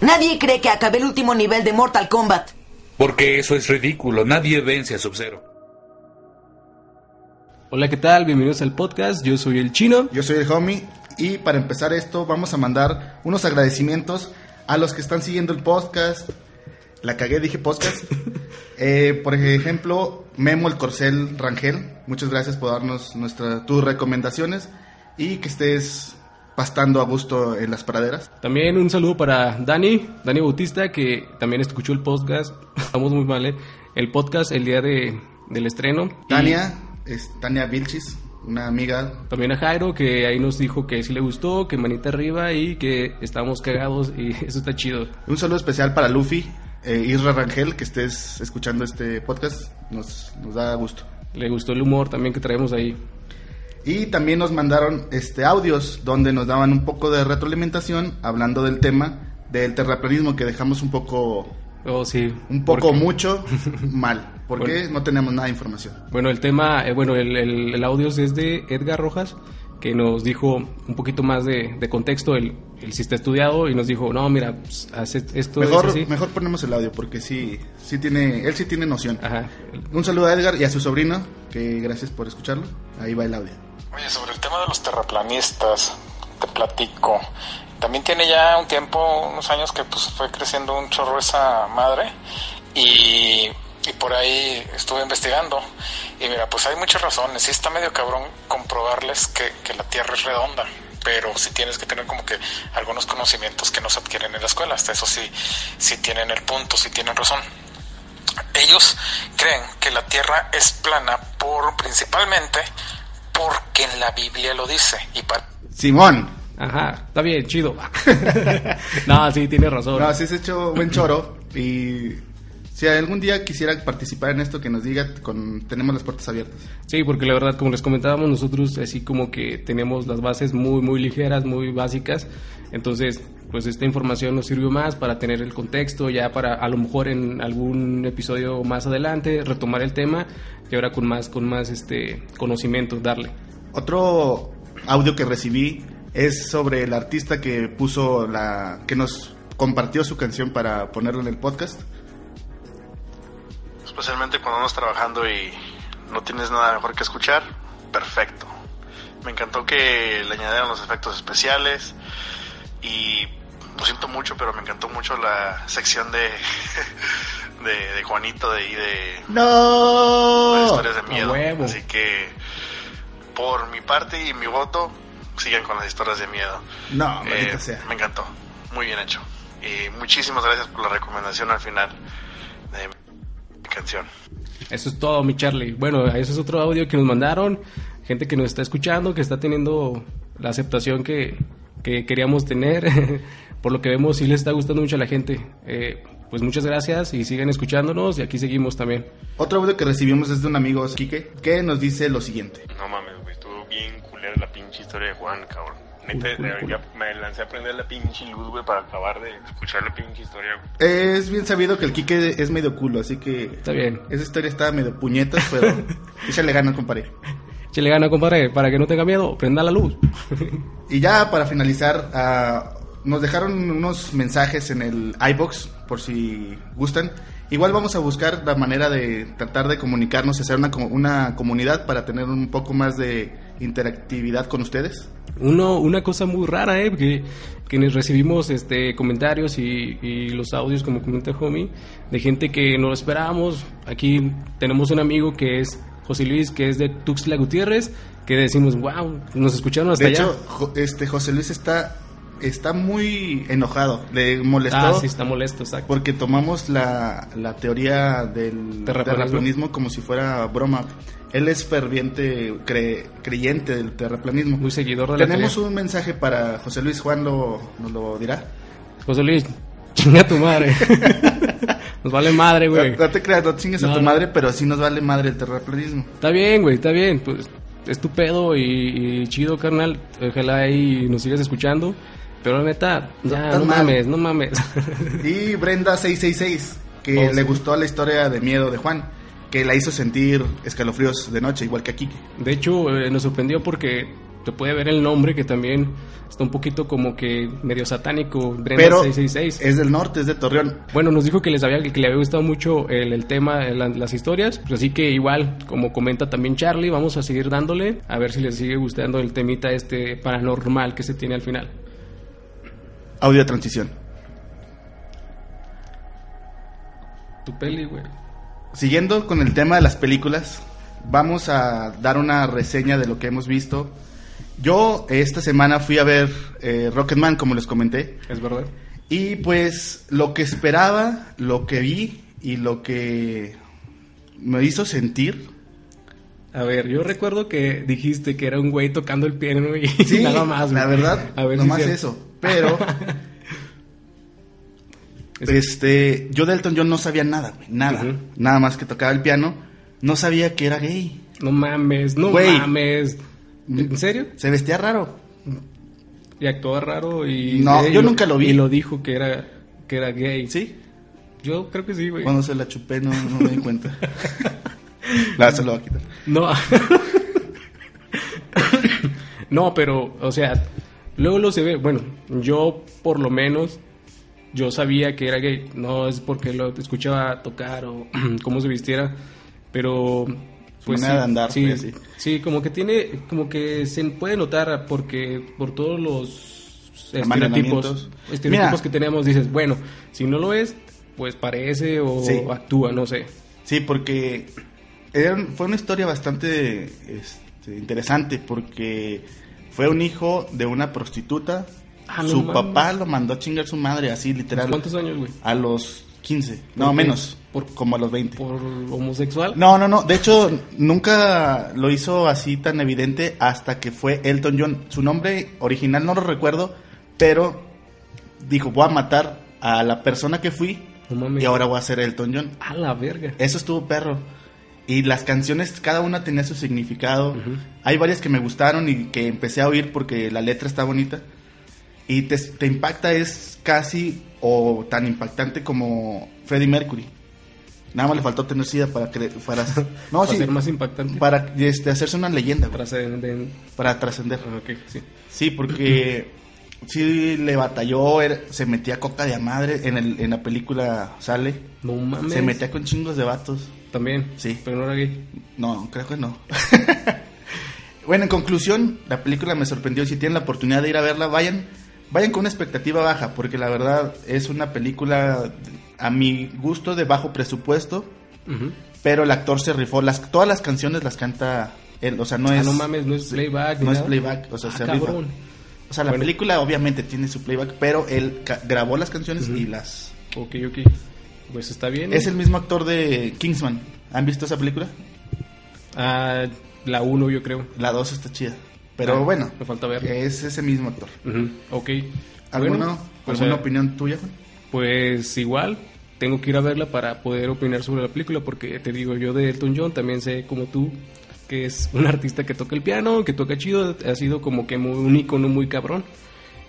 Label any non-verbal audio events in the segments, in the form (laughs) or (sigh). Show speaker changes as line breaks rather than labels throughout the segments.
Nadie cree que acabé el último nivel de Mortal Kombat.
Porque eso es ridículo. Nadie vence a Sub-Zero.
Hola, ¿qué tal? Bienvenidos al podcast. Yo soy el chino.
Yo soy el homie. Y para empezar esto, vamos a mandar unos agradecimientos a los que están siguiendo el podcast. La cagué, dije podcast. (laughs) Eh, por ejemplo, Memo el Corcel Rangel. Muchas gracias por darnos nuestra, tus recomendaciones y que estés pastando a gusto en las praderas.
También un saludo para Dani, Dani Bautista, que también escuchó el podcast. (laughs) Estamos muy mal, ¿eh? El podcast el día de, del estreno.
Tania, es Tania Vilchis, una amiga.
También a Jairo, que ahí nos dijo que sí le gustó, que manita arriba y que estábamos cagados y (laughs) eso está chido.
Un saludo especial para Luffy, eh, Isra Rangel, que estés escuchando este podcast, nos, nos da gusto.
Le gustó el humor también que traemos ahí.
Y también nos mandaron este audios donde nos daban un poco de retroalimentación hablando del tema del terraplanismo que dejamos un poco
Oh, sí.
un poco mucho (laughs) mal, porque
Bueno.
no tenemos nada de información.
Bueno, el tema, eh, bueno, el, el, el audio es de Edgar Rojas, que nos dijo un poquito más de, de contexto, el, el si está estudiado, y nos dijo, no, mira, pues, hace esto es
Mejor,
así.
mejor ponemos el audio porque sí, sí tiene, él sí tiene noción.
Ajá.
Un saludo a Edgar y a su sobrino, que gracias por escucharlo. Ahí va el audio.
Oye, sobre el tema de los terraplanistas, te platico. También tiene ya un tiempo, unos años que pues fue creciendo un chorro esa madre y, y por ahí estuve investigando y mira, pues hay muchas razones. Sí está medio cabrón comprobarles que, que la Tierra es redonda, pero sí tienes que tener como que algunos conocimientos que no se adquieren en la escuela. Hasta eso sí, sí tienen el punto, sí tienen razón. Ellos creen que la Tierra es plana por principalmente porque en la Biblia lo dice y para
Simón.
Ajá, está bien, chido. (laughs) (laughs) no, sí, tiene razón.
No, sí has hecho buen choro y si algún día quisiera participar en esto que nos diga, con, tenemos las puertas abiertas.
Sí, porque la verdad, como les comentábamos, nosotros así como que tenemos las bases muy, muy ligeras, muy básicas. Entonces, pues esta información nos sirvió más para tener el contexto, ya para a lo mejor en algún episodio más adelante retomar el tema y ahora con más, con más este conocimiento darle.
Otro audio que recibí es sobre el artista que puso la que nos compartió su canción para ponerlo en el podcast.
Especialmente cuando andas trabajando y no tienes nada mejor que escuchar, perfecto. Me encantó que le añadieron los efectos especiales y lo siento mucho, pero me encantó mucho la sección de, (laughs) de, de Juanito de, y de
¡No!
las historias de miedo.
huevo.
Así que por mi parte y mi voto, sigan con las historias de miedo.
No,
Eh,
sea.
Me encantó, muy bien hecho. Y muchísimas gracias por la recomendación al final de mi canción.
Eso es todo, mi Charlie. Bueno, ese es otro audio que nos mandaron. Gente que nos está escuchando, que está teniendo la aceptación que, que queríamos tener. (laughs) Por lo que vemos, sí les está gustando mucho a la gente. Eh, pues muchas gracias y sigan escuchándonos y aquí seguimos también.
Otro audio que recibimos es de un amigo, Quique, que nos dice lo siguiente.
No mames, güey, estuvo bien culera la pinche historia de Juan, cabrón. Neta, ya me lancé a prender la pinche luz, güey, para acabar de escuchar la pinche historia, güey.
Es bien sabido que el Quique es medio culo, así que
Está bien.
esa historia está medio puñetas, pero (laughs) échale ganas, compadre.
le gana, compadre, para que no tenga miedo, prenda la luz.
Y ya para finalizar, ah, nos dejaron unos mensajes en el iBox por si gustan. Igual vamos a buscar la manera de tratar de comunicarnos y hacer una, una comunidad para tener un poco más de interactividad con ustedes.
Uno, una cosa muy rara, ¿eh? Que, nos recibimos este, comentarios y, y los audios, como comenta Homie, de gente que no lo esperábamos. Aquí tenemos un amigo que es José Luis, que es de Tuxtla Gutiérrez, que decimos, wow, nos escucharon hasta
De
allá.
hecho, Jo- este José Luis está, está muy enojado. Le molestó
ah, sí, está molesto, exacto.
porque tomamos la, la teoría del
terraplanismo
como si fuera broma. Él es ferviente cre- creyente del terraplanismo.
Muy seguidor de la
Tenemos un mensaje para José Luis Juan, lo, nos lo dirá.
José Luis, (laughs) chinga tu madre. (laughs) nos vale madre, güey.
No, no te creas, no chingues a tu
no.
madre, pero sí nos vale madre el terraplanismo.
Está bien, güey, está bien. Pues es tu pedo y, y chido, carnal. Ojalá ahí nos sigas escuchando. Pero la neta, ya, no mames, no mames.
Y Brenda666, que
Oh,
le
sí.
gustó la historia de miedo de Juan, que la hizo sentir escalofríos de noche, igual que a Kike.
De hecho, eh, nos sorprendió porque te puede ver el nombre que también está un poquito como que medio satánico, Brenda
Pero
666.
es del norte, es de Torreón.
Bueno, nos dijo que les había que le había gustado mucho el, el tema, las historias, pues así que igual, como comenta también Charlie, vamos a seguir dándole a ver si les sigue gustando el temita este paranormal que se tiene al final.
Audio de transición.
Tu peli, güey.
Siguiendo con el tema de las películas, vamos a dar una reseña de lo que hemos visto. Yo esta semana fui a ver eh, Rocketman, como les comenté,
Es verdad.
y pues lo que esperaba, lo que vi y lo que me hizo sentir.
A ver, yo recuerdo que dijiste que era un güey tocando el piano y
Sí, (laughs)
nada más.
la
güey.
verdad,
a ver
nomás eso. Pero (laughs) este, yo de Elton John no sabía nada, güey, nada, nada más que tocaba el piano. No sabía que era gay.
No mames, no
Güey.
mames. ¿En serio?
Se vestía raro.
Y actuaba raro y...
No, yo nunca lo vi.
Y lo dijo que era, que era gay.
¿Sí?
Yo creo que sí, güey.
Cuando se la chupé no, no me di cuenta. (laughs) la se lo va a quitar.
No. (laughs) no, pero, o sea, luego lo se ve. Bueno, yo por lo menos, yo sabía que era gay. No es porque lo escuchaba tocar o (clears throat) cómo se vistiera, pero. Pues
manera
sí,
de andar,
sí,
pues, sí.
sí, como que tiene, como que se puede notar porque por todos los estereotipos, estereotipos
Mira.
que tenemos, dices, bueno, si no lo es, pues parece o
Sí.
actúa, no sé.
Sí, porque era fue una historia bastante este, interesante porque fue un hijo de una prostituta.
Ah,
su papá lo mandó a chingar su madre, así literal.
¿Cuántos años, güey?
A los 15.
¿Por
No,
qué?
menos.
¿Por-
como a los 20.
¿Por homosexual?
No, no, no. De hecho, nunca lo hizo así tan evidente hasta que fue Elton John. Su nombre original no lo recuerdo, pero dijo, voy a matar a la persona que fui
No
y ahora voy a ser Elton John.
A la verga.
Eso estuvo perro. Y las canciones, cada una tenía su significado. Hay varias que me gustaron y que empecé a oír porque la letra está bonita. Y te, te impacta, es casi o tan impactante como Freddie Mercury. Nada más le faltó tener sida para que para (laughs) no
Para
sí,
ser más impactante.
para este, hacerse una leyenda,
Trascenden-
para trascender.
Ah, ok, sí.
Sí, porque (clears throat) sí le batalló, era- se metía coca de a madre en el en la película sale,
No mames.
se metía con chingos de vatos.
También.
Sí.
Pero no era gay.
No, creo que no. (laughs) bueno, en conclusión, la película me sorprendió. Si tienen la oportunidad de ir a verla, vayan, vayan con una expectativa baja, porque la verdad es una película a mi gusto de bajo presupuesto, pero el actor se rifó. Las, todas las canciones las canta él, o sea, no
Ah,
es
no mames, no es playback.
no es playback, o sea,
Ah,
se rifa. O sea, la
Bueno.
película obviamente tiene su playback, pero él grabó las canciones y las
Ok, ok. Pues está bien.
es el mismo actor de Kingsman. ¿Han visto esa película?
Ah, la 1 yo creo.
La 2 está chida. Pero
Ah,
bueno,
Me falta ver.
es ese mismo actor.
Ok.
¿Alguna,
Bueno,
¿alguna opinión tuya? Juan?
Pues igual, tengo que ir a verla para poder opinar sobre la película, porque te digo, yo de Elton John también sé como tú que es un artista que toca el piano, que toca chido, ha sido como que muy, un icono muy cabrón,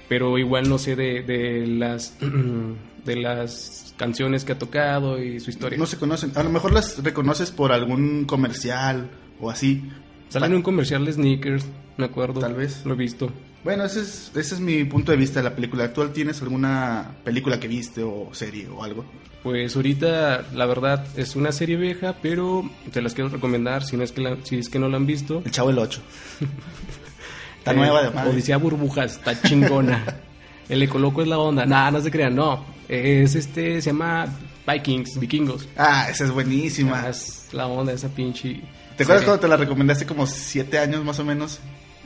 pero igual no sé de, de las (clears throat) de las canciones que ha tocado y su historia.
No se conocen. A lo mejor las reconoces por algún comercial o así.
Sale en un comercial de sneakers, me acuerdo.
Tal vez.
Lo he visto.
Bueno, ese es, ese es mi punto de vista de la película. ¿Actual tienes alguna película que viste o serie o algo?
Pues ahorita, la verdad, es una serie vieja, pero te las quiero recomendar si no es que, la- si es que no la han visto.
El Chavo el 8. (laughs) Está
Eh,
nueva de madre.
Odisea Burbujas, está chingona. (laughs) El Ecoloco es la onda. Nada, no se crean, no. Es este, se llama Vikings, Vikingos.
Ah, esa es buenísima.
Ah, es la onda esa pinche.
¿Te acuerdas cuando te la recomendé hace como siete años más o menos?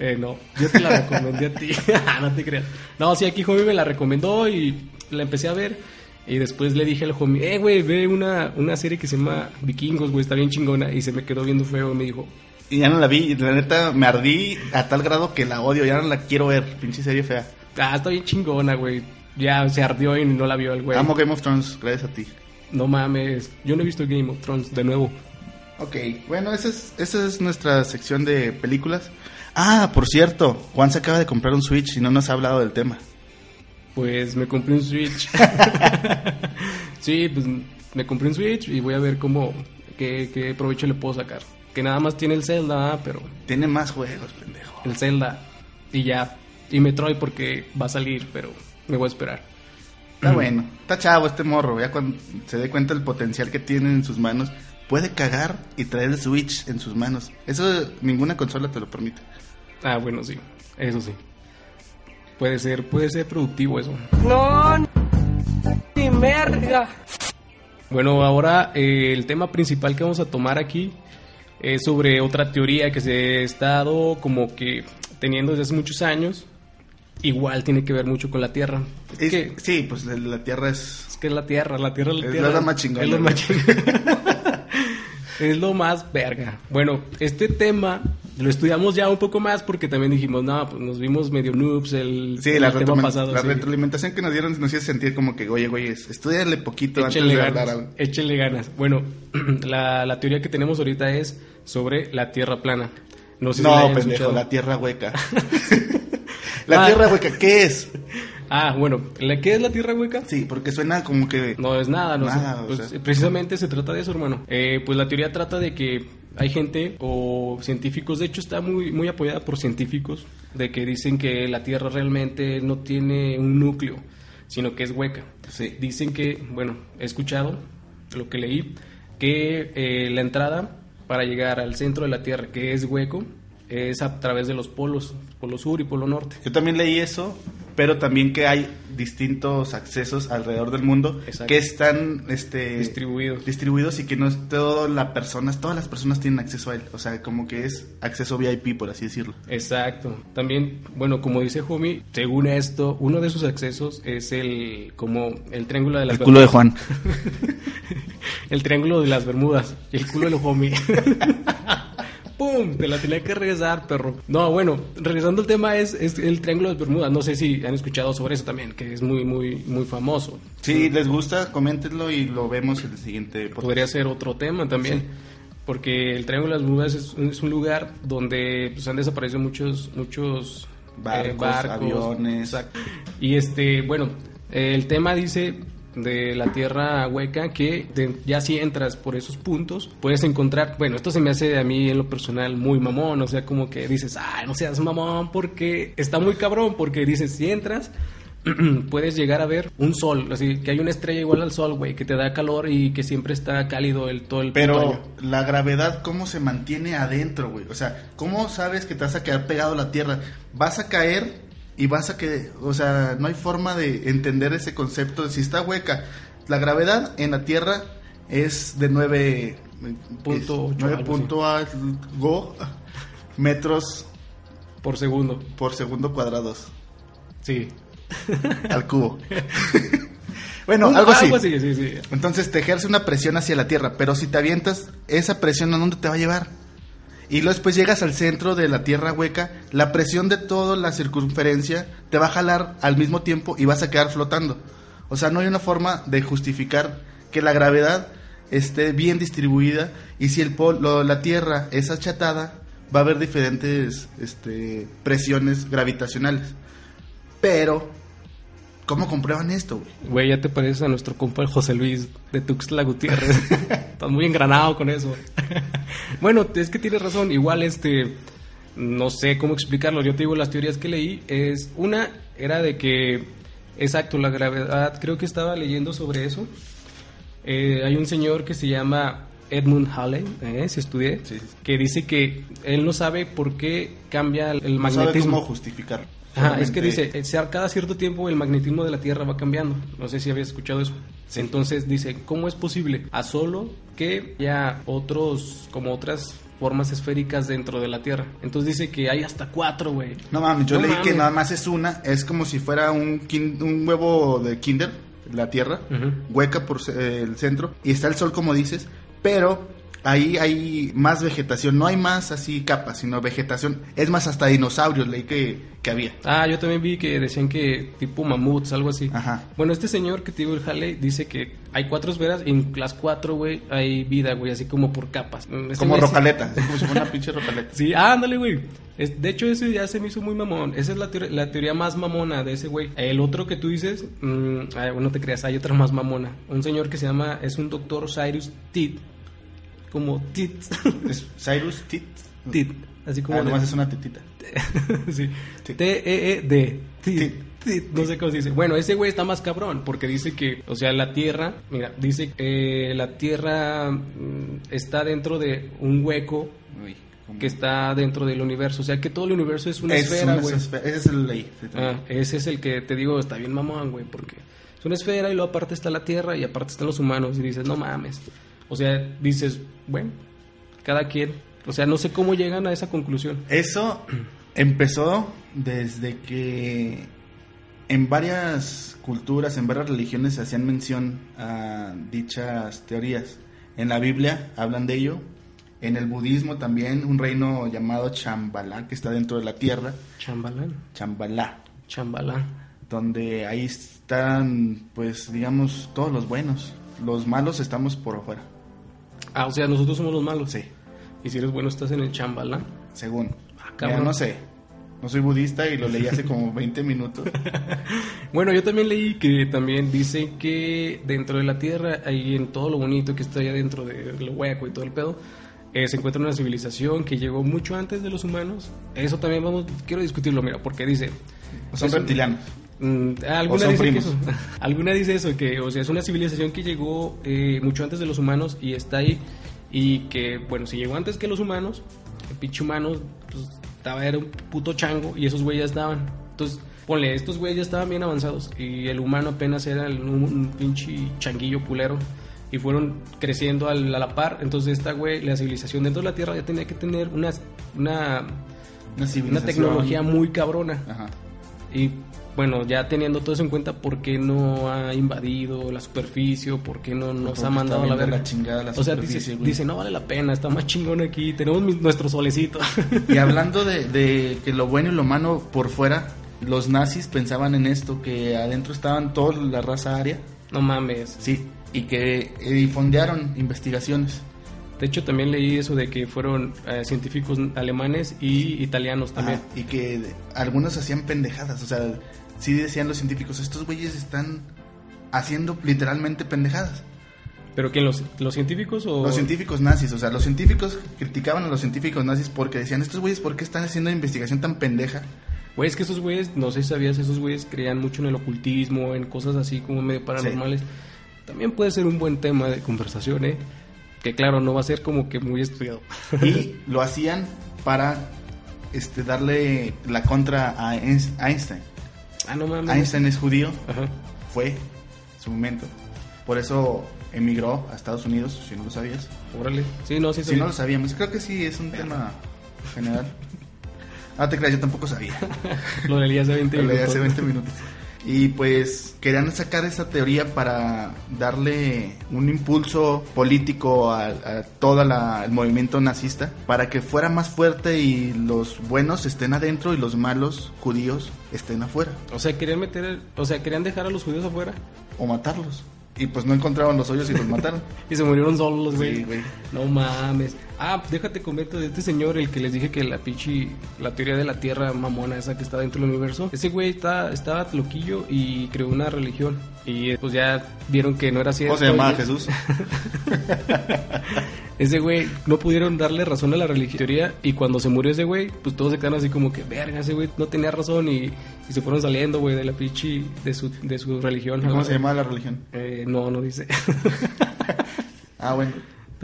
Eh, no, yo te la recomendé a ti. (laughs) no te creas. No, sí, aquí homie me la recomendó y la empecé a ver. Y después le dije al homie, eh, güey, ve una, una serie que se llama Vikingos, güey, está bien chingona. Y se me quedó viendo feo y me dijo,
Y ya no la vi. Y la neta me ardí a tal grado que la odio. Ya no la quiero ver. Pinche serie fea.
ah, está bien chingona, güey. Ya se ardió y no la vio el güey.
Amo Game of Thrones, gracias a ti.
No mames, yo no he visto Game of Thrones de nuevo.
Ok, bueno, esa es, esa es nuestra sección de películas. Ah, por cierto, Juan se acaba de comprar un Switch y no nos ha hablado del tema.
Pues me compré un Switch. (laughs) sí, pues me compré un Switch y voy a ver cómo, qué, qué provecho le puedo sacar. Que nada más tiene el Zelda, ah, pero
Tiene más juegos, pendejo.
el Zelda. y ya. Y Metroid porque va a salir, pero me voy a esperar.
Está bueno. Está chavo este morro. Ya cuando se dé cuenta del potencial que tiene en sus manos, puede cagar y traer el Switch en sus manos. Eso ninguna consola te lo permite.
Ah, bueno, sí. Eso sí. Puede ser, puede ser productivo eso.
No, ni merga.
Bueno, ahora eh, el tema principal que vamos a tomar aquí es sobre otra teoría que se ha estado como que teniendo desde hace muchos años. Igual tiene que ver mucho con la Tierra. Es,
Es-
que,
sí, pues la, la Tierra es...
es que es la Tierra, la Tierra, la
Es
Tierra.
la más chingona,
Es lo más chingona. (laughs) es lo más verga. Bueno, este tema lo estudiamos ya un poco más porque también dijimos, no, pues nos vimos medio noobs el,
Sí,
el
la,
tema pasado.
la
sí.
retroalimentación que nos dieron nos hizo sentir como que, oye, güey, estudiale poquito
Échenle
antes de
ganas,
hablar
échenle ganas. Bueno, (clears throat) la, la teoría que tenemos ahorita es sobre la Tierra plana. No sé si la
No, pendejo,
escuchado.
la Tierra hueca. (laughs) la
Ah.
Tierra hueca, ¿qué es? (laughs)
Ah, bueno, ¿la qué es la Tierra hueca?
Sí, porque suena como que...
No es nada, no
Nada,
sé.
o
Pues,
sea.
precisamente se trata de eso, hermano. Eh, pues la teoría trata de que hay gente o científicos, de hecho está muy, muy apoyada por científicos, de que dicen que la Tierra realmente no tiene un núcleo, sino que es hueca.
Sí.
Dicen que, bueno, he escuchado lo que leí, que eh, la entrada para llegar al centro de la Tierra, que es hueco, es a través de los polos, polo sur y polo norte.
Yo también leí eso, pero también que hay distintos accesos alrededor del mundo
Exacto.
que están este,
Distribuidos.
distribuidos y que no es todas las personas, todas las personas tienen acceso a él. O sea, como que es acceso VIP, por así decirlo.
Exacto. También, bueno, como dice Homie, según esto, uno de sus accesos es el como el triángulo de las
El culo de Juan. (laughs)
el triángulo de las Bermudas, el culo del Homie. (laughs) ¡Pum! Te la tenía que regresar, perro. No, bueno, regresando al tema es, es el triángulo de las Bermudas. No sé si han escuchado sobre eso también, que es muy, muy, muy famoso.
Si les gusta, coméntenlo y lo vemos en el siguiente podcast.
Podría ser otro tema también.
Sí.
Porque el Triángulo de las Bermudas es, un- es un lugar donde pues, han desaparecido muchos muchos eh,
Barcos, aviones.
Exacto. Y este, bueno, el tema dice de la tierra hueca que de- ya si entras por esos puntos puedes encontrar, bueno, esto se me hace a mí en lo personal muy mamón, o sea, como que dices, ay, no seas mamón porque está muy cabrón, porque dices, si entras (clears throat) puedes llegar a ver un sol, así que hay una estrella igual al sol, güey, que te da calor y que siempre está cálido el todo el
Pero
año.
la gravedad, ¿cómo se mantiene adentro, güey? O sea, ¿cómo sabes que te vas a quedar pegado a la Tierra? Vas a caer y vas a que, o sea, no hay forma de entender ese concepto de si está hueca. La gravedad en la Tierra es de 9
Punto algo
punto algo metros
por segundo.
por segundo cuadrados
Sí. (laughs)
al cubo. (laughs) bueno,
Un-
algo así.
sí, sí, sí.
Entonces te ejerce una presión hacia la Tierra, pero si te avientas, esa presión a dónde te va a llevar? Y luego después llegas al centro de la Tierra hueca, la presión de toda la circunferencia te va a jalar al mismo tiempo y vas a quedar flotando. O sea, no hay una forma de justificar que la gravedad esté bien distribuida y si el polo, la Tierra es achatada, va a haber diferentes este, presiones gravitacionales. Pero, ¿cómo comprueban esto, güey?
Güey, ya te pareces a nuestro compa José Luis de Tuxtla Gutiérrez. (laughs) Estás muy engranado con eso. bueno, es que tienes razón. Igual, este. No sé cómo explicarlo. Yo te digo, las teorías que leí es. Una era de que. Exacto, la gravedad. Creo que estaba leyendo sobre eso. Eh, hay un señor que se llama Edmund Halley, eh, si estudié,
Sí, sí.
que dice que él no sabe por qué cambia el
No sabe
magnetismo.
cómo
Ajá, es que dice, eh, cada cierto tiempo el magnetismo de la Tierra va cambiando. No sé si habías escuchado eso. Entonces dice, ¿cómo es posible? A solo que ya otros, como otras formas esféricas dentro de la Tierra. Entonces dice que hay hasta cuatro, güey.
No mames, yo
No
leí que nada más es una, es como si fuera un, huevo de Kinder, la Tierra, hueca por eh, el centro, y está el sol como dices, pero ahí hay más vegetación, no hay más así capas, sino vegetación, es más hasta dinosaurios leí que, que había.
Ah, yo también vi que decían que tipo mamuts, algo así.
Ajá.
Bueno, este señor que te digo, el Halley, dice que hay cuatro esferas y en las cuatro, güey, hay vida, güey, así como por capas. Este
como rocaleta, como si fuera una (laughs) pinche rocaleta.
Sí, ándale, güey. Es- de hecho, ese ya se me hizo muy mamón. Esa es la, teoría- la teoría más mamona de ese güey. El otro que tú dices, mm, ay, bueno, no te creas, hay otra más mamona. Un señor que se llama, es un doctor Cyrus Tit. Como Tit.
Es Cyrus Tit.
Tit. Así como.
Ah, nomás
de-
es una tetita. (laughs)
sí. T-E-E-D. Tit. No sé cómo se dice. Bueno, ese güey está más cabrón porque dice que, o sea, la Tierra, mira, dice que la Tierra mm, está dentro de un hueco que está dentro del universo. O sea, que todo el universo es una
Es
esfera, güey.
Ese es el ley.
Ah, ese es el que te digo, está bien mamón, güey, porque es una esfera y luego aparte está la Tierra y aparte están los humanos y dices, no mames. O sea, dices, bueno, cada quien. O sea, no sé cómo llegan a esa conclusión.
Eso (clears throat) empezó desde que en varias culturas, en varias religiones se hacían mención a dichas teorías. En la Biblia hablan de ello. En el budismo también, un reino llamado Chambala, que está dentro de la tierra.
Chambalán,
Chambala.
chambalán.
Donde ahí están, pues, digamos, todos los buenos. Los malos estamos por afuera.
Ah, o sea, nosotros somos los malos.
Sí,
Y si eres bueno, estás en el chambalán.
según.
Ah,
Mira, no sé. No soy budista y lo leí hace como 20 minutos. (laughs)
Bueno, yo también leí que también dice que dentro de la Tierra, ahí en todo lo bonito que está allá dentro del hueco y todo el pedo, eh, se encuentra una civilización que llegó mucho antes de los humanos. Eso también vamos, quiero discutirlo, mira, porque dice...
Son reptilianos.
Mm, alguna,
O son
dice
primos.
eso, (laughs) alguna dice eso, que o sea, es una civilización que llegó eh, mucho antes de los humanos y está ahí. Y que, bueno, si llegó antes que los humanos, el pinche humano pues, estaba, era un puto chango y esos güeyes ya estaban. Entonces, ponle, estos güeyes ya estaban bien avanzados y el humano apenas era el- un, un pinche changuillo culero. Y fueron creciendo al- a la par. Entonces, esta güey, la civilización dentro de la Tierra ya tenía que tener una, una,
Una
una tecnología muy cabrona.
Ajá.
Y bueno, ya teniendo todo eso en cuenta, ¿por qué no ha invadido la superficie? ¿Por qué no nos ha mandado a la verga?
la chingada la
o sea, dice, no vale la pena, está más chingón aquí, tenemos mi- nuestro solecito. (laughs)
Y hablando de, de que lo bueno y lo malo por fuera, los nazis pensaban en esto, que adentro estaban toda la raza aria,
no mames.
sí, y que eh, y fondearon investigaciones.
De hecho, también leí eso de que fueron eh, científicos alemanes y italianos también.
Y que algunos hacían pendejadas, o sea, sí decían los científicos, estos güeyes están haciendo literalmente pendejadas.
¿Pero quién? ¿Los, los científicos o...?
Los científicos nazis, o sea, los científicos criticaban a los científicos nazis porque decían, estos güeyes, ¿por qué están haciendo investigación tan pendeja?
Güey, es que esos güeyes, no sé si sabías, esos güeyes creían mucho en el ocultismo, en cosas así como medio paranormales. También puede ser un buen tema de conversación, ¿eh? Que claro, no va a ser como que muy estudiado.
y (laughs) lo hacían para este darle la contra a Einst- Einstein.
Ah, no mames.
Einstein es judío,
Ajá.
fue su momento. Por eso emigró a Estados Unidos, si no lo sabías.
Órale. Sí, no, sí,
Si
sabía.
no lo sabíamos, creo que sí es un tema general. Ah, te creas, yo tampoco sabía. (laughs)
Lo leí hace 20
Lo leí
minutos.
hace 20 minutos. Y pues querían sacar esa teoría para darle un impulso político a, a todo el movimiento nazista, para que fuera más fuerte y los buenos estén adentro y los malos judíos estén afuera,
O sea, querían meter, el- o sea, querían dejar a los judíos afuera
o matarlos. Y pues no encontraron los hoyos y los mataron. (laughs)
y se murieron solos los güeyes.
Sí, güey.
No mames. Ah, déjate comento de este señor, el que les dije que la pinche, la teoría de la tierra mamona esa que está dentro del universo. Ese güey está, estaba loquillo y creó una religión. Y pues ya vieron que no era cierto.
¿Cómo se llamaba (laughs) Jesús?
Ese güey no pudieron darle razón a la religión teoría y cuando se murió ese güey, pues todos se quedaron así como que, verga, ese güey no tenía razón y, y se fueron saliendo, güey, de la pinche, de su, de su religión.
¿Cómo se llamaba la religión?
Eh, no, no dice. (laughs)
Ah, bueno.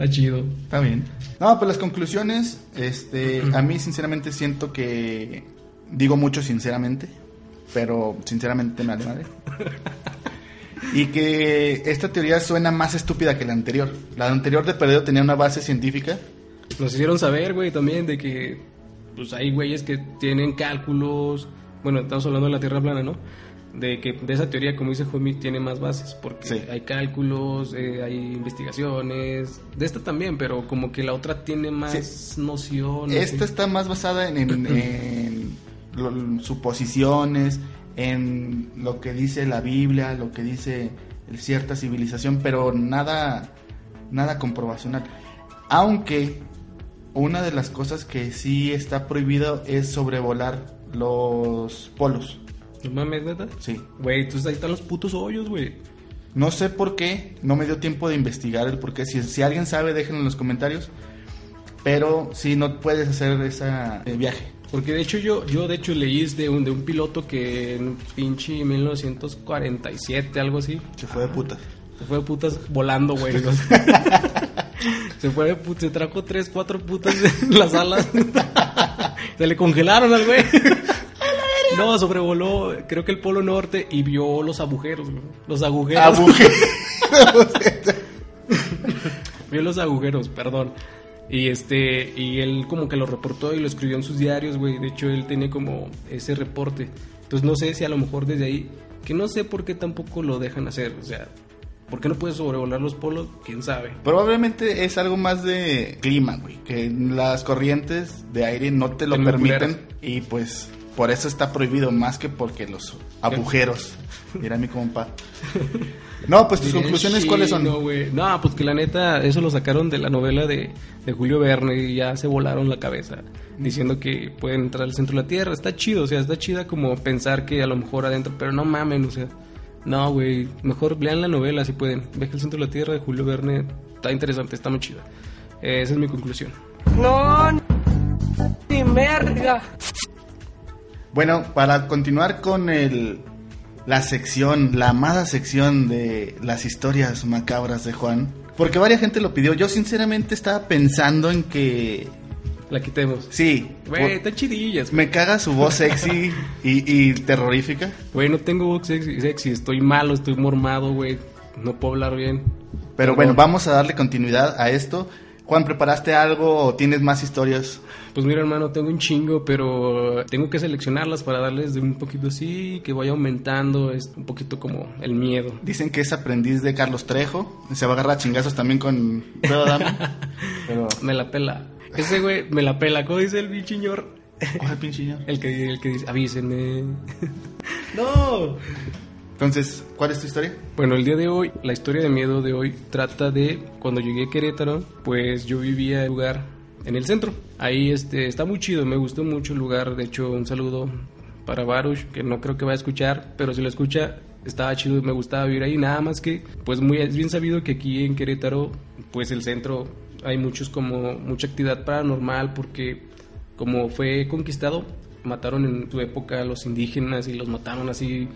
Está chido.
Está bien. No, pues las conclusiones, este, a mí sinceramente siento que digo mucho sinceramente, pero sinceramente me vale madre. (laughs) Y que esta teoría suena más estúpida que la anterior. La anterior de perdido tenía una base científica.
Nos hicieron saber, güey, también de que pues hay güeyes que tienen cálculos. Bueno, estamos hablando de la Tierra plana, ¿no? De que de esa teoría, como dice Jomi, tiene más bases, porque
Sí.
hay cálculos, eh, hay investigaciones, de esta también, pero como que la otra tiene más noción.
Esta está más basada en, en- (clears throat) en lo- suposiciones, en lo que dice la Biblia, lo que dice cierta civilización, pero nada, nada comprobacional. Aunque una de las cosas que sí está prohibido es sobrevolar los polos.
No mames, neta.
Sí.
Güey, entonces ahí están los putos hoyos, güey.
No sé por qué, no me dio tiempo de investigar el por qué. Si, si alguien sabe, déjenlo en los comentarios. pero sí no puedes hacer ese viaje.
Porque de hecho yo, yo de hecho leí de un, de un piloto que en pinche 1947, algo así.
Se fue de putas.
Se fue de putas volando, güey. se fue de (laughs) putas, se trajo tres, cuatro putas en las alas. (laughs) se le congelaron al güey. No, sobrevoló, creo que el Polo Norte y vio los agujeros, güey. Los agujeros.
Agujeros. (laughs)
vio los agujeros, perdón. Y este, y él como que lo reportó y lo escribió en sus diarios, güey. De hecho, él tiene como ese reporte. Entonces no sé si a lo mejor desde ahí, que no sé por qué tampoco lo dejan hacer. O sea, ¿por qué no puede sobrevolar los polos? ¿Quién sabe?
Probablemente es algo más de clima, güey. Que las corrientes de aire no te lo permiten. Y pues por eso está prohibido más que porque los agujeros. (laughs) Mira mi compa. No, pues tus conclusiones cuáles son.
güey. No, pues que la neta, eso lo sacaron de la novela de, de Julio Verne y ya se volaron la cabeza diciendo que pueden entrar al centro de la Tierra. Está chido, o sea, está chida como pensar que a lo mejor adentro, pero no mamen, o sea, no, güey. Mejor lean la novela si pueden. Viaje al centro de la Tierra de Julio Verne. Está interesante, está muy chida. Eh, esa es mi conclusión.
No, ni merga.
Bueno, para continuar con el la sección, la amada sección de las historias macabras de Juan, porque varias gente lo pidió. Yo sinceramente estaba pensando en que
La quitemos.
sí,
Güey, están chidillas.
me caga su voz sexy y, y terrorífica.
Güey, no tengo voz sexy, sexy, estoy malo, estoy mormado, güey. No puedo hablar bien.
Pero bueno, vamos a darle continuidad a esto. Juan, ¿preparaste algo o tienes más historias?
Pues mira, hermano, tengo un chingo, pero tengo que seleccionarlas para darles de un poquito así, que vaya aumentando, es un poquito como el miedo.
Dicen que es aprendiz de Carlos Trejo. Se va a agarrar a chingazos también con. (laughs) Pero,
Me la pela. Ese güey me la pela, ¿cómo dice el bichiñor?
¿cuál pinche señor?
El que, el que dice, avísenme. no.
Entonces, ¿cuál es tu historia?
Bueno, el día de hoy, la historia de miedo de hoy trata de cuando llegué a Querétaro, pues yo vivía en un lugar en el centro. Ahí este está muy chido, me gustó mucho el lugar. De hecho, un saludo para Baruch, que no creo que va a escuchar, pero si lo escucha, estaba chido, me gustaba vivir ahí. Nada más que, pues muy es bien sabido que aquí en Querétaro, pues el centro hay muchos como mucha actividad paranormal porque como fue conquistado, mataron en su época a los indígenas y los mataron así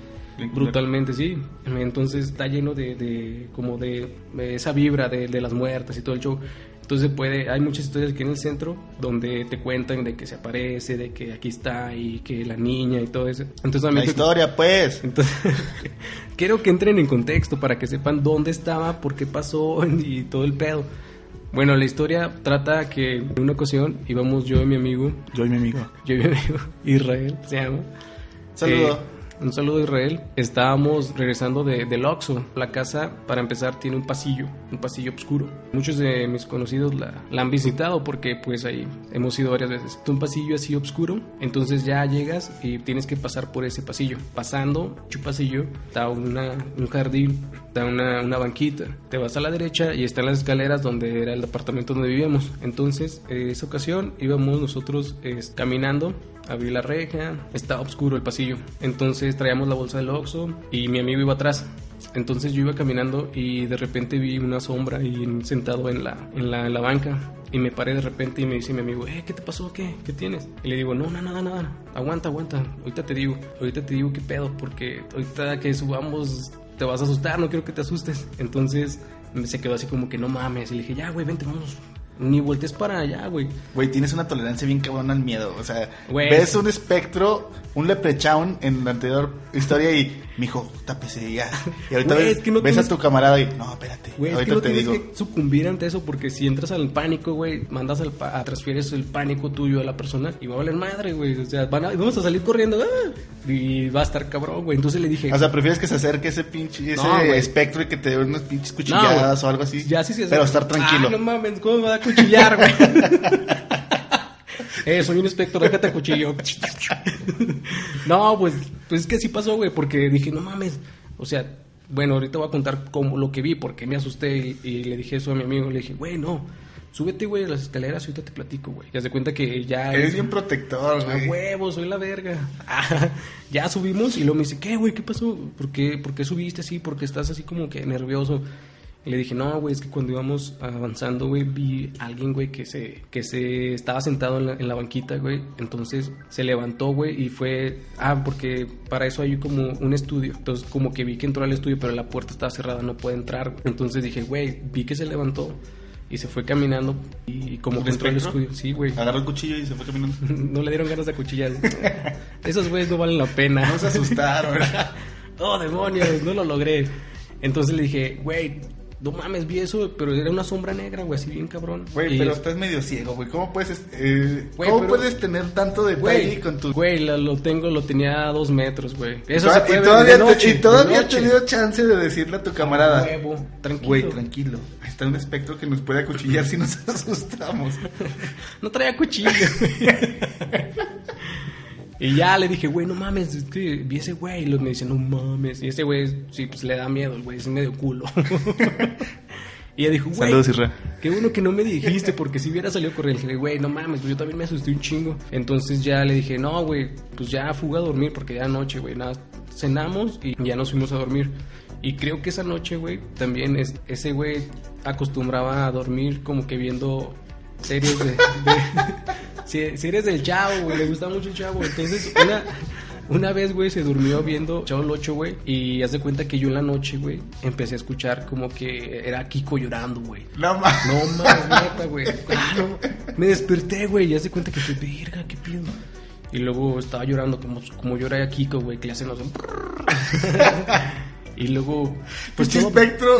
brutalmente, sí. Entonces está lleno de, de como de, de esa vibra de, de las muertes y todo el show. Entonces puede, hay muchas historias aquí en el centro donde te cuentan de que se aparece, de que aquí está y que la niña y todo eso. Entonces
La historia, pues.
entonces, (laughs) quiero que entren en contexto para que sepan dónde estaba, por qué pasó (laughs) y todo el pedo. Bueno, la historia trata que en una ocasión íbamos yo y mi amigo,
Yo y mi amigo.
yo y mi amigo (laughs) Israel, se llama.
Saludo.
Eh, un saludo Israel. Estábamos regresando de, del Oxxo. La casa, para empezar, tiene un pasillo, un pasillo oscuro. Muchos de mis conocidos la, han visitado porque pues ahí hemos ido varias veces. Es un pasillo así oscuro, entonces ya llegas y tienes que pasar por ese pasillo. Pasando, un pasillo, está una, un jardín, está una, una banquita. Te vas a la derecha y están las escaleras donde era el departamento donde vivíamos. Entonces, en esa ocasión íbamos nosotros eh, caminando abrí la reja, estaba oscuro el pasillo. Entonces traíamos la bolsa del Oxxo y mi amigo iba atrás. Entonces yo iba caminando y de repente vi una sombra y sentado en la, en la, en la banca. Y me paré de repente y me dice mi amigo, eh, ¿qué te pasó? ¿Qué? ¿Qué tienes? Y le digo, no, no, nada, nada. Aguanta, aguanta. Ahorita te digo, ahorita te digo qué pedo, porque ahorita que subamos te vas a asustar, no quiero que te asustes. Entonces se quedó así como que no mames. Y le dije, ya, güey, vente, vamos. Ni voltees para allá, güey.
Güey, tienes una tolerancia bien cabrona al miedo. O sea,
Güey.
ves un espectro, un leprechaun en la anterior historia y, mijo, tápese ya. Y ahorita ves,
es que no
ves
tienes-
a tu camarada y, no, espérate,
Güey, es que
ahorita
no
te
tienes
digo.
que sucumbir ante eso porque si entras al pánico, güey, mandas al pa- transfieres el pánico tuyo a la persona y va a valer madre, güey. O sea, van a- vamos a salir corriendo ¡ah! y va a estar cabrón, güey. Entonces le dije,
O sea, prefieres que se acerque ese pinche, ese
No,
espectro y que te dé unas pinches cuchilladas o algo así.
ya sí se
Pero estar tranquilo.
Ah, no mames, ¿cómo me va a cuchillar, güey? (laughs) eh, soy un espectro, déjate cuchillo. no, pues, pues es que sí pasó, güey, porque dije, no mames. O sea, bueno, ahorita voy a contar cómo lo que vi, porque me asusté y, y le dije eso a mi amigo. Le dije, güey, no, súbete, güey, a las escaleras y ahorita te platico, güey. Ya se cuenta que ya.
Eres bien protector, güey.
huevo, soy la verga. (laughs) Ya subimos y luego me dice, ¿qué, güey? ¿Qué pasó? ¿Por qué, ¿Por qué subiste así? ¿Por qué estás así como que nervioso? Le dije, no, güey, es que cuando íbamos avanzando, güey, vi a alguien, güey, que se, que se estaba sentado en la, en la banquita, güey. Entonces se levantó, güey, y fue. Ah, porque para eso hay como un estudio. Entonces, como que vi que entró al estudio, pero la puerta estaba cerrada, no puede entrar. Entonces dije, güey, vi que se levantó y se fue caminando y como
¿Un
que entró al estudio. Sí, güey.
Agarró el cuchillo y se fue caminando. (laughs)
No le dieron ganas de cuchillar. (laughs) Esos güeyes no valen la pena.
No se asustaron. (laughs)
oh, demonios, no lo logré. Entonces le dije, güey, no mames, vi eso, pero era una sombra negra, güey, así bien cabrón.
Güey, pero estás medio ciego, güey. ¿Cómo puedes, eh,
Güey,
¿cómo
pero-
puedes tener tanto detalle
Güey,
con tu...
güey, lo, lo tengo, lo tenía a dos metros, güey. Eso
Toda-
se puede
y todavía,
noche,
y todavía
de
has
noche.
tenido chance de decirle a tu camarada.
Huevo, tranquilo.
Güey, tranquilo. Ahí está un espectro que nos puede acuchillar si nos (laughs) asustamos. (laughs)
No traía cuchillo. (laughs) y ya le dije, güey, no mames, es que vi ese güey. Y los me dice, no mames. Y ese güey, sí, pues le da miedo, el güey, es medio culo. (laughs) y ella dijo, güey.
Saludos, Isra.
Qué bueno que no me dijiste, porque si hubiera salido corriendo, le dije, güey, no mames, pues yo también me asusté un chingo. Entonces ya le dije, no, güey, pues ya fuga a dormir, porque ya noche, güey, nada, cenamos y ya nos fuimos a dormir. Y creo que esa noche, güey, también es, ese güey acostumbraba a dormir como que viendo series de... de- se- series del chavo, güey, le gusta mucho el chavo. Entonces, una... Una vez, güey, se durmió viendo Chavo el 8, güey, y hace cuenta que yo en la noche, güey, empecé a escuchar como que era Kiko llorando, güey.
No mames.
No mames, neta, güey. Ah. Me desperté, güey, y hace cuenta que estoy, verga, qué pido. Y luego estaba llorando como, como llora a Kiko, güey, que le hacen los. y luego.
Pues
todo-
espectro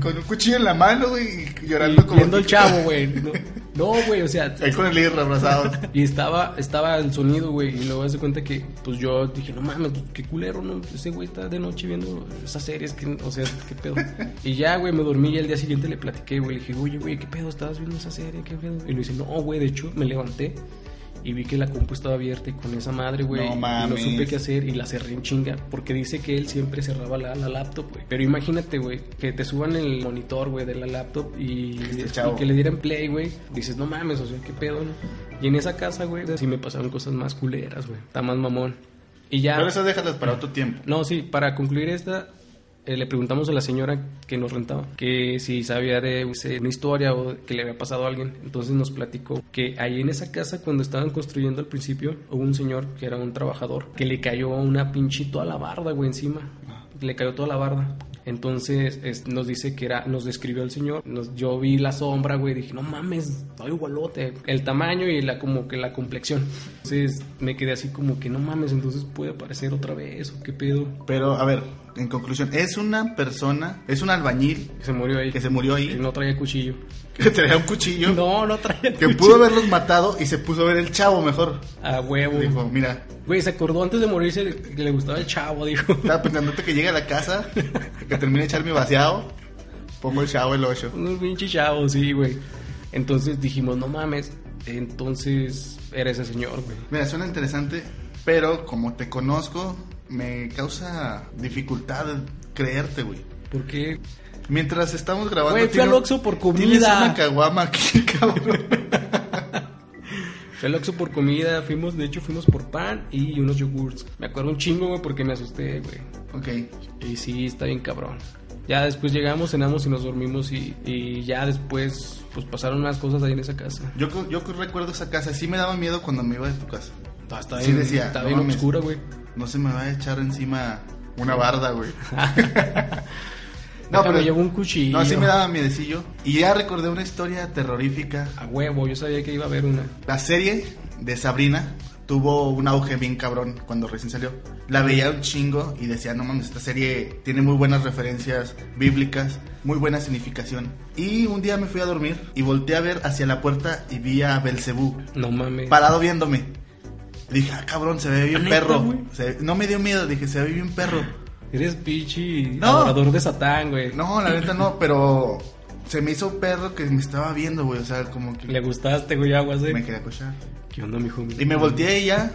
con un cuchillo en la mano, güey, y llorando
y
como...
viendo el chavo, güey. No, no, güey, o sea.
Ahí con el Isra abrazado.
Y estaba, estaba el sonido, güey, y luego hace cuenta que, pues yo dije, no mames, qué culero, ¿no? Ese güey está de noche viendo esas series, que, o sea, qué pedo. Y ya, güey, me dormí y al día siguiente le platiqué, güey, le dije, oye, güey, qué pedo, estabas viendo esa serie, qué pedo. Y me dice, no, güey, de hecho, me levanté y vi que la compu estaba abierta y con esa madre, güey,
No
y no
mames.
supe qué hacer y la cerré en chinga, porque dice que él siempre cerraba la, la laptop, güey. Pero imagínate, güey, que te suban el monitor, güey, de la laptop y,
Este
y que le dieran play, güey. Dices, no mames, o sea, qué pedo, ¿no? Y en esa casa, güey, sí me pasaron cosas más culeras, güey. Está más mamón. Y ya.
Pero eso déjalas para otro tiempo.
No, sí, para concluir esta, eh, le preguntamos a la señora que nos rentaba que si sabía de una historia o que le había pasado a alguien. Entonces nos platicó que ahí en esa casa, cuando estaban construyendo al principio, hubo un señor que era un trabajador que le cayó una pinche toda la barda, güey, encima. Le cayó toda la barda. Entonces es- nos dice que era, nos describió el señor. Nos, yo vi la sombra, güey, dije, no mames, está igualote. El tamaño y la como que la complexión. Entonces me quedé así como que no mames, entonces puede aparecer otra vez o qué pedo.
Pero, a ver, en conclusión, es una persona, es un albañil
Que se murió ahí.
que se murió
Y
ahí,
no traía cuchillo.
que traía un cuchillo, (laughs)
No, no traía
que
cuchillo.
pudo haberlos matado y se puso a ver el chavo mejor.
A huevo.
Dijo, mira,
Güey, se acordó antes de morirse que le gustaba el chavo, dijo.
estaba pensando que llegue a la casa, (laughs) que termine de echar mi vaciado, pongo el chavo el 8.
Un pinche chavo, sí, güey. Entonces dijimos, no mames. Entonces era ese señor, güey.
Mira, suena interesante, pero como te conozco, me causa dificultad creerte, güey.
¿Por qué?
Mientras estamos grabando...
Güey, fui al Oxxo por
Tienes
comida.
una caguama aquí, (laughs) cabrón.
Fui al Oxxo por comida, fuimos, de hecho fuimos por pan y unos yogurts. Me acuerdo un chingo, güey, porque me asusté, güey.
ok.
Y sí, está bien cabrón. Ya después llegamos, cenamos y nos dormimos y, y ya después, pues pasaron más cosas ahí en esa casa.
Yo, yo recuerdo esa casa, sí me daba miedo cuando me iba de tu casa.
Está, está
Sí
bien,
decía,
está
no
bien
mames.
oscura, güey.
No se me va a echar encima una barda, güey. (laughs)
No, pero llevo un cuchillo.
No, sí me daba miedecillo. Y ya recordé una historia terrorífica.
A huevo, yo sabía que iba a haber una.
La serie de Sabrina tuvo un auge bien cabrón cuando recién salió. La veía un chingo y decía, no mames, esta serie tiene muy buenas referencias bíblicas, muy buena significación. Y un día me fui a dormir y volteé a ver hacia la puerta y vi a Belcebú
No mames.
parado viéndome. Dije, ah, cabrón, se ve bien
¿Neta,
perro.
güey?
Se- no me dio miedo, dije, se ve bien perro.
Eres pichi
No.
adorador de Satán, güey.
No, la neta no, pero se me hizo perro que me estaba viendo, güey. O sea, como que
Le gustaste, güey, aguas, eh.
me quería cochar.
¿Qué onda, mijo?
Y me volteé y ya.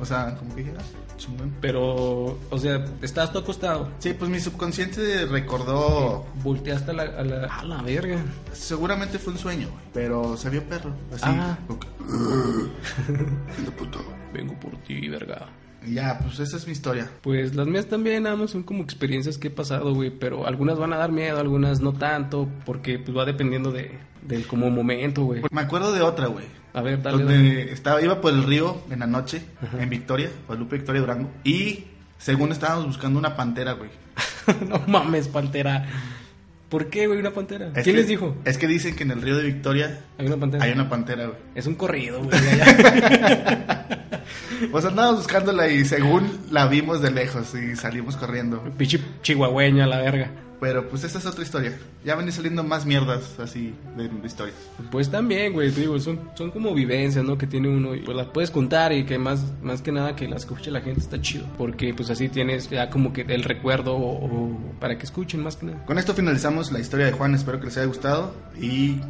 O sea, como que ya, chingón.
Pero, o sea, estabas tú acostado.
Sí, pues mi subconsciente recordó.
Volteaste a la, a la, a la verga.
Seguramente fue un sueño, güey. Pero se vio perro. Así.
Ah.
como que, (laughs) "Anda, puto".
Vengo por ti, verga.
Ya, pues esa es mi historia.
Pues las mías también, nada más son como experiencias que he pasado, güey, pero algunas van a dar miedo, algunas no tanto, porque pues va dependiendo de, del como momento, güey.
Me acuerdo de otra, güey.
A ver, dale.
donde
dale.
estaba, iba por el río en la noche, en Victoria, Guadalupe, Victoria, Durango. Y según estábamos buscando una pantera, güey. (laughs)
no mames, pantera. ¿Por qué, güey, una pantera?
Es
¿Quién
que-
les dijo?
Es que dicen que en el río de Victoria
Hay una pantera.
hay una pantera, güey.
Es un corrido, güey. (laughs)
Pues andábamos buscándola y según la vimos de lejos y salimos corriendo.
Pinche chihuahueña, la verga.
Pero pues esa es otra historia. Ya van a ir saliendo más mierdas así de, de historias.
Pues también, güey, te digo, son, son como vivencias, ¿no? Que tiene uno y pues las puedes contar y que más, más que nada que las escuche la gente está chido. Porque pues así tienes ya como que el recuerdo o, o para que escuchen más que nada.
Con esto finalizamos la historia de Juan. Espero que les haya gustado. ¿Y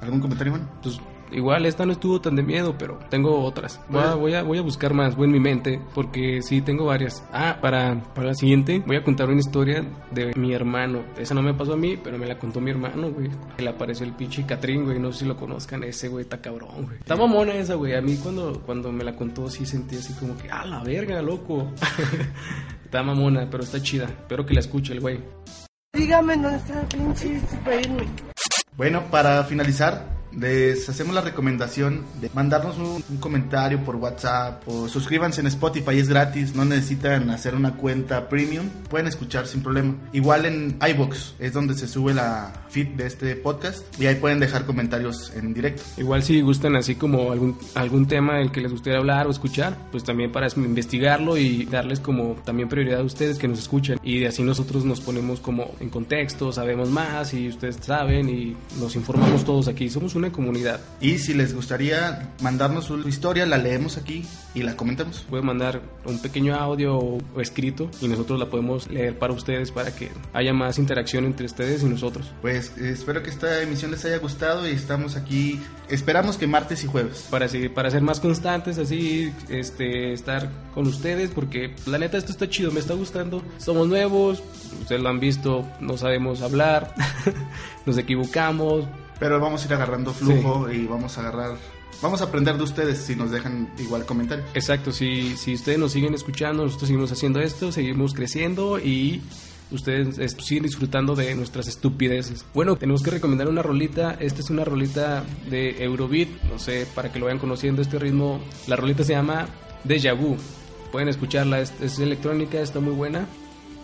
algún comentario, Juan?
Pues igual esta no estuvo tan de miedo, pero tengo otras. Voy a, voy a, voy a buscar más, voy en mi mente, porque sí, tengo varias. Ah, para, para la siguiente voy a contar una historia de mi hermano. Esa no me pasó a mí, pero me la contó mi hermano, güey. Que le apareció el pinche Catrín, güey. No sé si lo conozcan, ese güey está cabrón, güey. Está mamona esa, güey. A mí cuando, cuando me la contó sí sentí así como que, ah, la verga, loco. (laughs) está mamona, pero está chida. Espero que la escuche el güey.
Dígame dónde está el pinche para irme.
Bueno, para finalizar, les hacemos la recomendación de mandarnos un, comentario por WhatsApp o suscríbanse en Spotify, es gratis, no necesitan hacer una cuenta premium, pueden escuchar sin problema. Igual en iBox es donde se sube la feed de este podcast y ahí pueden dejar comentarios en directo.
Igual si gustan así como algún, algún tema del que les gustaría hablar o escuchar, pues también para investigarlo y darles como también prioridad a ustedes que nos escuchan. Y así nosotros nos ponemos como en contexto, sabemos más y ustedes saben y nos informamos todos aquí. Somos una comunidad.
Y si les gustaría mandarnos su historia, la leemos aquí y la comentamos.
Pueden mandar un pequeño audio o, escrito y nosotros la podemos leer para ustedes para que haya más interacción entre ustedes y nosotros.
Pues eh, espero que esta emisión les haya gustado y estamos aquí, esperamos que martes y jueves.
para seguir, para ser más constantes así este estar con ustedes porque la neta esto está chido me está gustando somos nuevos ustedes lo han visto no sabemos hablar (laughs) nos equivocamos
Pero vamos a ir agarrando flujo y vamos a agarrar, vamos a aprender de ustedes si nos dejan igual comentarios.
exacto si si ustedes nos siguen escuchando nosotros seguimos haciendo esto seguimos creciendo y Ustedes siguen disfrutando de nuestras estupideces. Bueno, tenemos que recomendar una rolita. Esta es una rolita de Eurobeat. No sé, para que lo vayan conociendo este ritmo. La rolita se llama Deja Vu. Pueden escucharla, es, es electrónica, está muy buena.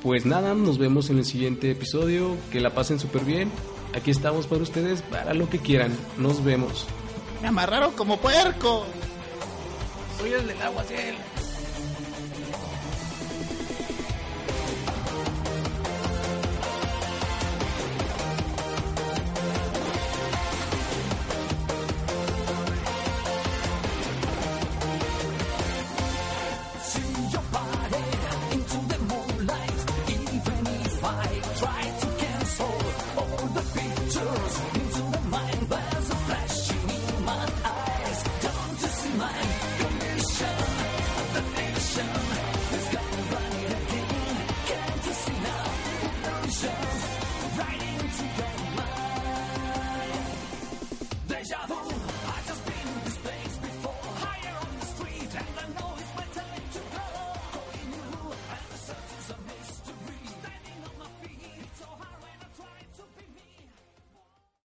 Pues nada, nos vemos en el siguiente episodio. Que la pasen súper bien. Aquí estamos para ustedes, para lo que quieran. Nos vemos.
Me amarraron como puerco.
Soy el del agua, cielo.